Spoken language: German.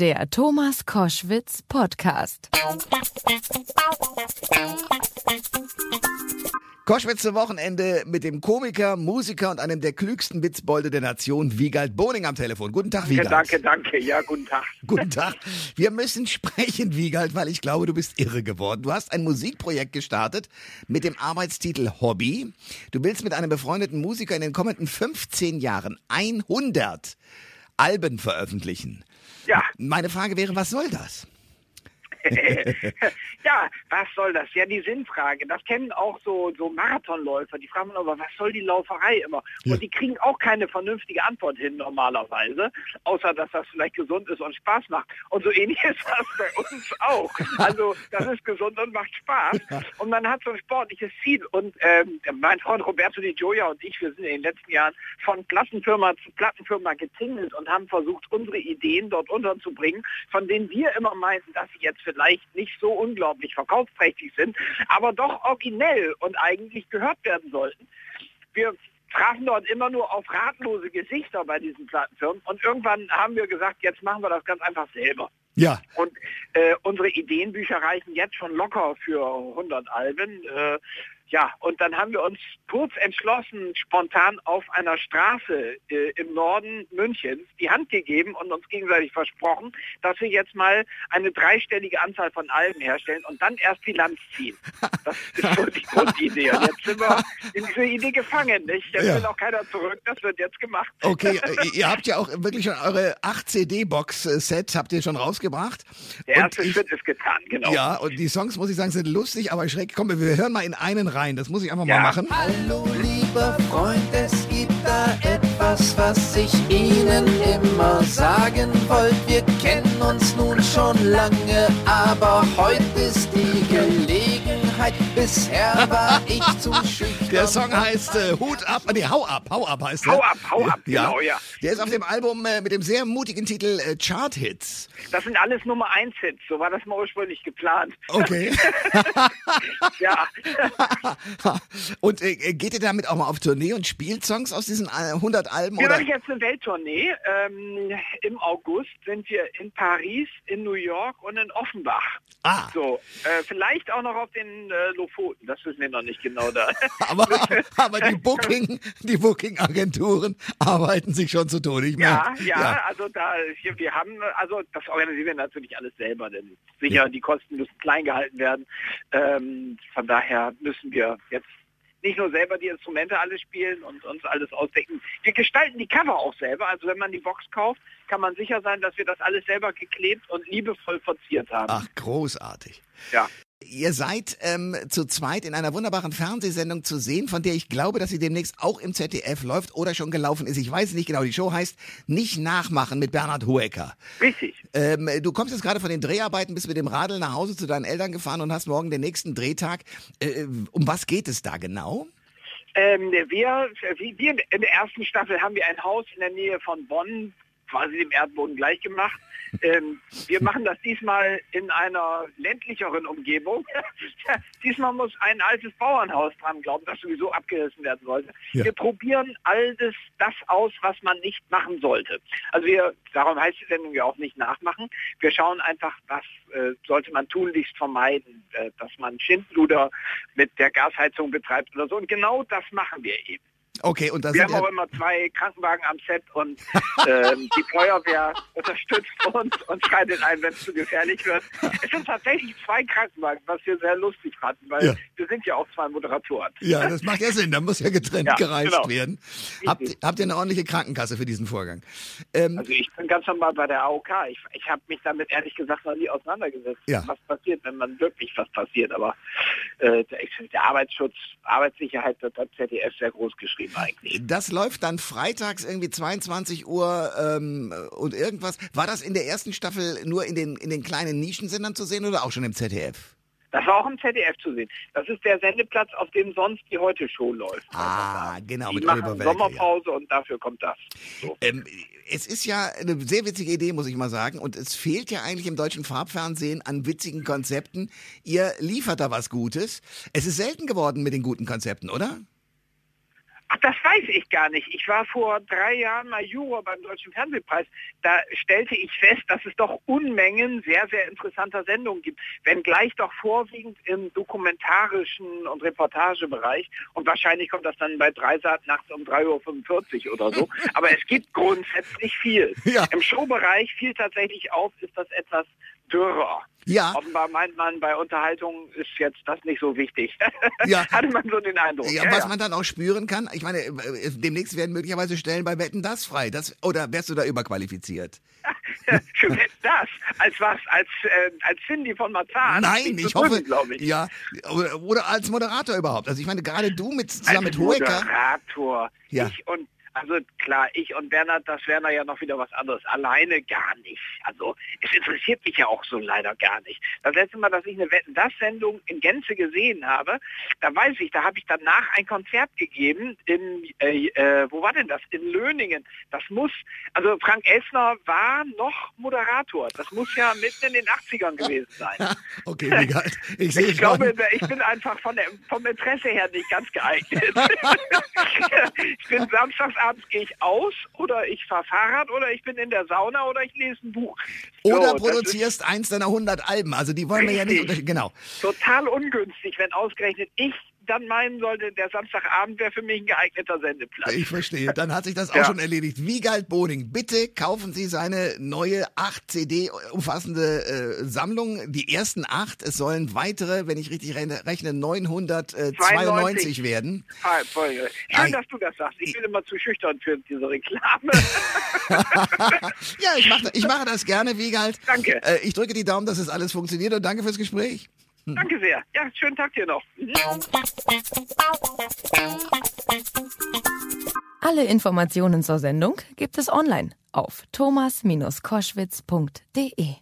Der Thomas Koschwitz Podcast. Koschwitz zum Wochenende mit dem Komiker, Musiker und einem der klügsten Witzbolde der Nation, Wiegald Boning am Telefon. Guten Tag, Wiegald. Danke, danke. Ja, guten Tag. Guten Tag. Wir müssen sprechen, Wiegald, weil ich glaube, du bist irre geworden. Du hast ein Musikprojekt gestartet mit dem Arbeitstitel Hobby. Du willst mit einem befreundeten Musiker in den kommenden 15 Jahren 100 Alben veröffentlichen. Ja. Meine Frage wäre, was soll das? ja, was soll das? Ja, die Sinnfrage. Das kennen auch so, so Marathonläufer. Die fragen aber, was soll die Lauferei immer? Ja. Und die kriegen auch keine vernünftige Antwort hin normalerweise, außer dass das vielleicht gesund ist und Spaß macht. Und so ähnlich ist das bei uns auch. Also das ist gesund und macht Spaß. Und man hat so ein sportliches Ziel. Und ähm, mein Freund Roberto Di Gioia und ich, wir sind in den letzten Jahren von Plattenfirma zu Plattenfirma getingelt und haben versucht, unsere Ideen dort unterzubringen, von denen wir immer meinten, dass sie jetzt vielleicht nicht so unglaublich verkaufsträchtig sind, aber doch originell und eigentlich gehört werden sollten. Wir trafen dort immer nur auf ratlose Gesichter bei diesen Plattenfirmen und irgendwann haben wir gesagt, jetzt machen wir das ganz einfach selber. Ja. Und äh, unsere Ideenbücher reichen jetzt schon locker für 100 Alben. Äh, ja, und dann haben wir uns kurz entschlossen, spontan auf einer Straße äh, im Norden Münchens die Hand gegeben und uns gegenseitig versprochen, dass wir jetzt mal eine dreistellige Anzahl von Alben herstellen und dann erst Bilanz ziehen. Das ist so die Grundidee. Und jetzt sind wir in diese Idee gefangen. Nicht? Jetzt Ja. will auch keiner zurück. Das wird jetzt gemacht. Okay, äh, ihr habt ja auch wirklich schon eure 8 CD-Box-Set habt ihr schon rausgebracht. Der erste Und ich- Schritt ist getan, genau. Ja, und die Songs, muss ich sagen, sind lustig, aber schräg. Komm, wir hören mal in einen rein. Das muss ich einfach Ja. mal machen. Hallo lieber Freund, es gibt da etwas, was ich Ihnen immer sagen wollte. Wir kennen uns nun schon lange, aber heute ist die Gelegenheit. Bisher war ich zu schüchtern. Der Song heißt äh, Hut ab, nee, Hau ab, Hau ab heißt er. Hau ab, hau ab, genau, ja. Der ist auf dem Album äh, mit dem sehr mutigen Titel äh, Chart Hits. Das sind alles Nummer 1 Hits, so war das mal ursprünglich geplant. Okay. Ja, und äh, geht ihr damit auch mal auf Tournee und spielt Songs aus diesen äh, 100 Alben? wir Oder? machen jetzt eine Welttournee. Ähm, Im August sind wir in Paris, in New York und in Offenbach. Ah, So, äh, vielleicht auch noch auf den äh, Lofoten, das wissen wir noch nicht genau da. aber, aber die Booking, die Booking-Agenturen arbeiten sich schon zu Tode. Ich Ja, merke. ja, also da hier, wir haben, also das organisieren wir natürlich alles selber, denn sicher die Kosten müssen klein gehalten werden. Ähm, von daher müssen wir jetzt nicht nur selber die Instrumente alles spielen und uns alles ausdenken. Wir gestalten die Cover auch selber. Also wenn man die Box kauft, kann man sicher sein, dass wir das alles selber geklebt und liebevoll verziert haben. Ach, großartig. Ja. Ihr seid ähm, zu zweit in einer wunderbaren Fernsehsendung zu sehen, von der ich glaube, dass sie demnächst auch im ZDF läuft oder schon gelaufen ist. Ich weiß es nicht genau. Die Show heißt Nicht nachmachen mit Bernhard Hoeker. Richtig. Ähm, du kommst jetzt gerade von den Dreharbeiten, bist mit dem Radl nach Hause zu deinen Eltern gefahren und hast morgen den nächsten Drehtag. Äh, um was geht es da genau? Ähm, wir, wie wir in der ersten Staffel haben wir ein Haus in der Nähe von Bonn, quasi dem Erdboden gleich gemacht. Ähm, wir machen das diesmal in einer ländlicheren Umgebung. diesmal muss ein altes Bauernhaus dran glauben, das sowieso abgerissen werden sollte. Ja. Wir probieren alles das aus, was man nicht machen sollte. Also wir, darum heißt die Sendung ja auch nicht nachmachen. Wir schauen einfach, was äh, sollte man tunlichst vermeiden, äh, dass man Schindluder mit der Gasheizung betreibt oder so. Und genau das machen wir eben. Okay, und das Wir sind haben auch immer zwei Krankenwagen am Set und ähm, die Feuerwehr unterstützt uns und schreitet ein, wenn es zu gefährlich wird. Es sind tatsächlich zwei Krankenwagen, was wir sehr lustig fanden, weil Ja. wir sind ja auch zwei Moderatoren. ja, das macht ja Sinn. Da muss ja getrennt Ja, gereist genau. werden. Habt, habt ihr eine ordentliche Krankenkasse für diesen Vorgang? Ähm, Also ich bin ganz normal bei der AOK. Ich, ich habe mich damit ehrlich gesagt noch nie auseinandergesetzt, Ja. was passiert, wenn man wirklich was passiert. Aber äh, der, der Arbeitsschutz, Arbeitssicherheit wird beim ZDF sehr groß geschrieben eigentlich. das läuft dann freitags irgendwie 22 Uhr ähm, und irgendwas. War das in der ersten Staffel nur in den, in den kleinen Nischensendern zu sehen oder auch schon im ZDF? Das war auch im ZDF zu sehen. Das ist der Sendeplatz, auf dem sonst die Heute-Show läuft. Ah, genau, Die mit machen Oliver Welke. Ja. Sommerpause und dafür kommt das. So. Ähm, es ist ja eine sehr witzige Idee, muss ich mal sagen. Und es fehlt ja eigentlich im deutschen Farbfernsehen an witzigen Konzepten. Ihr liefert da was Gutes. Es ist selten geworden mit den guten Konzepten, oder? Ach, das weiß ich gar nicht. Ich war vor drei Jahren mal Juror beim Deutschen Fernsehpreis. Da stellte ich fest, dass es doch Unmengen sehr, sehr interessanter Sendungen gibt. Wenngleich doch vorwiegend im dokumentarischen und Reportagebereich. Und wahrscheinlich kommt das dann bei Dreisat nachts um 3.45 Uhr oder so. Aber es gibt grundsätzlich viel. Ja. Im Showbereich fiel tatsächlich auf, ist das etwas dürrer. Ja. Offenbar meint man, bei Unterhaltung ist jetzt das nicht so wichtig. Ja. Hatte man so den Eindruck. Ja, was man dann auch spüren kann, ich meine, äh, demnächst werden möglicherweise Stellen bei Wetten das frei. Das, oder wärst du da überqualifiziert? Für das? Als was? Als, äh, als Cindy von Marzahn? Nein, ich hoffe, prüfen, ich. ja, oder, oder als Moderator überhaupt. Also ich meine, gerade du mit zusammen als mit Hoeker. Moderator. Ja. Ich und also klar, ich und Bernhard, das wäre ja noch wieder was anderes. Alleine gar nicht. Also es interessiert mich ja auch so leider gar nicht. Das letzte Mal, dass ich eine Wetten das Sendung in Gänze gesehen habe, da weiß ich, da habe ich danach ein Konzert gegeben in äh, äh, wo war denn das? In Löningen. Das muss, also Frank Elsner war noch Moderator. Das muss ja mitten in den 80ern gewesen sein. okay, egal. Ich Ich glaube, ich bin einfach von der, vom Interesse her nicht ganz geeignet. ich bin samstagsabends gehe ich aus oder ich fahre Fahrrad oder ich bin in der Sauna oder ich lese ein Buch. So, Oder das produzierst eins deiner 100 Alben. Also die wollen wir ja nicht Genau. total ungünstig, wenn ausgerechnet ich dann meinen sollte, der Samstagabend wäre für mich ein geeigneter Sendeplatz. Ich verstehe. Dann hat sich das auch Ja. schon erledigt. Wiegald Boning, bitte kaufen Sie seine neue 8 CD umfassende äh, Sammlung. Die ersten acht. Es sollen weitere, wenn ich richtig rechne, rechne 992 92 werden. Ah, voll. Schön, dass du das sagst. Ich bin immer zu schüchtern für diese Reklame. Ja, ich mache ich mache das gerne, Wiegald. Danke. Äh, ich drücke die Daumen, dass es alles funktioniert und danke fürs Gespräch. Danke sehr. Ja, schönen Tag dir noch. Mhm. Alle Informationen zur Sendung gibt es online auf thomas-koschwitz.de.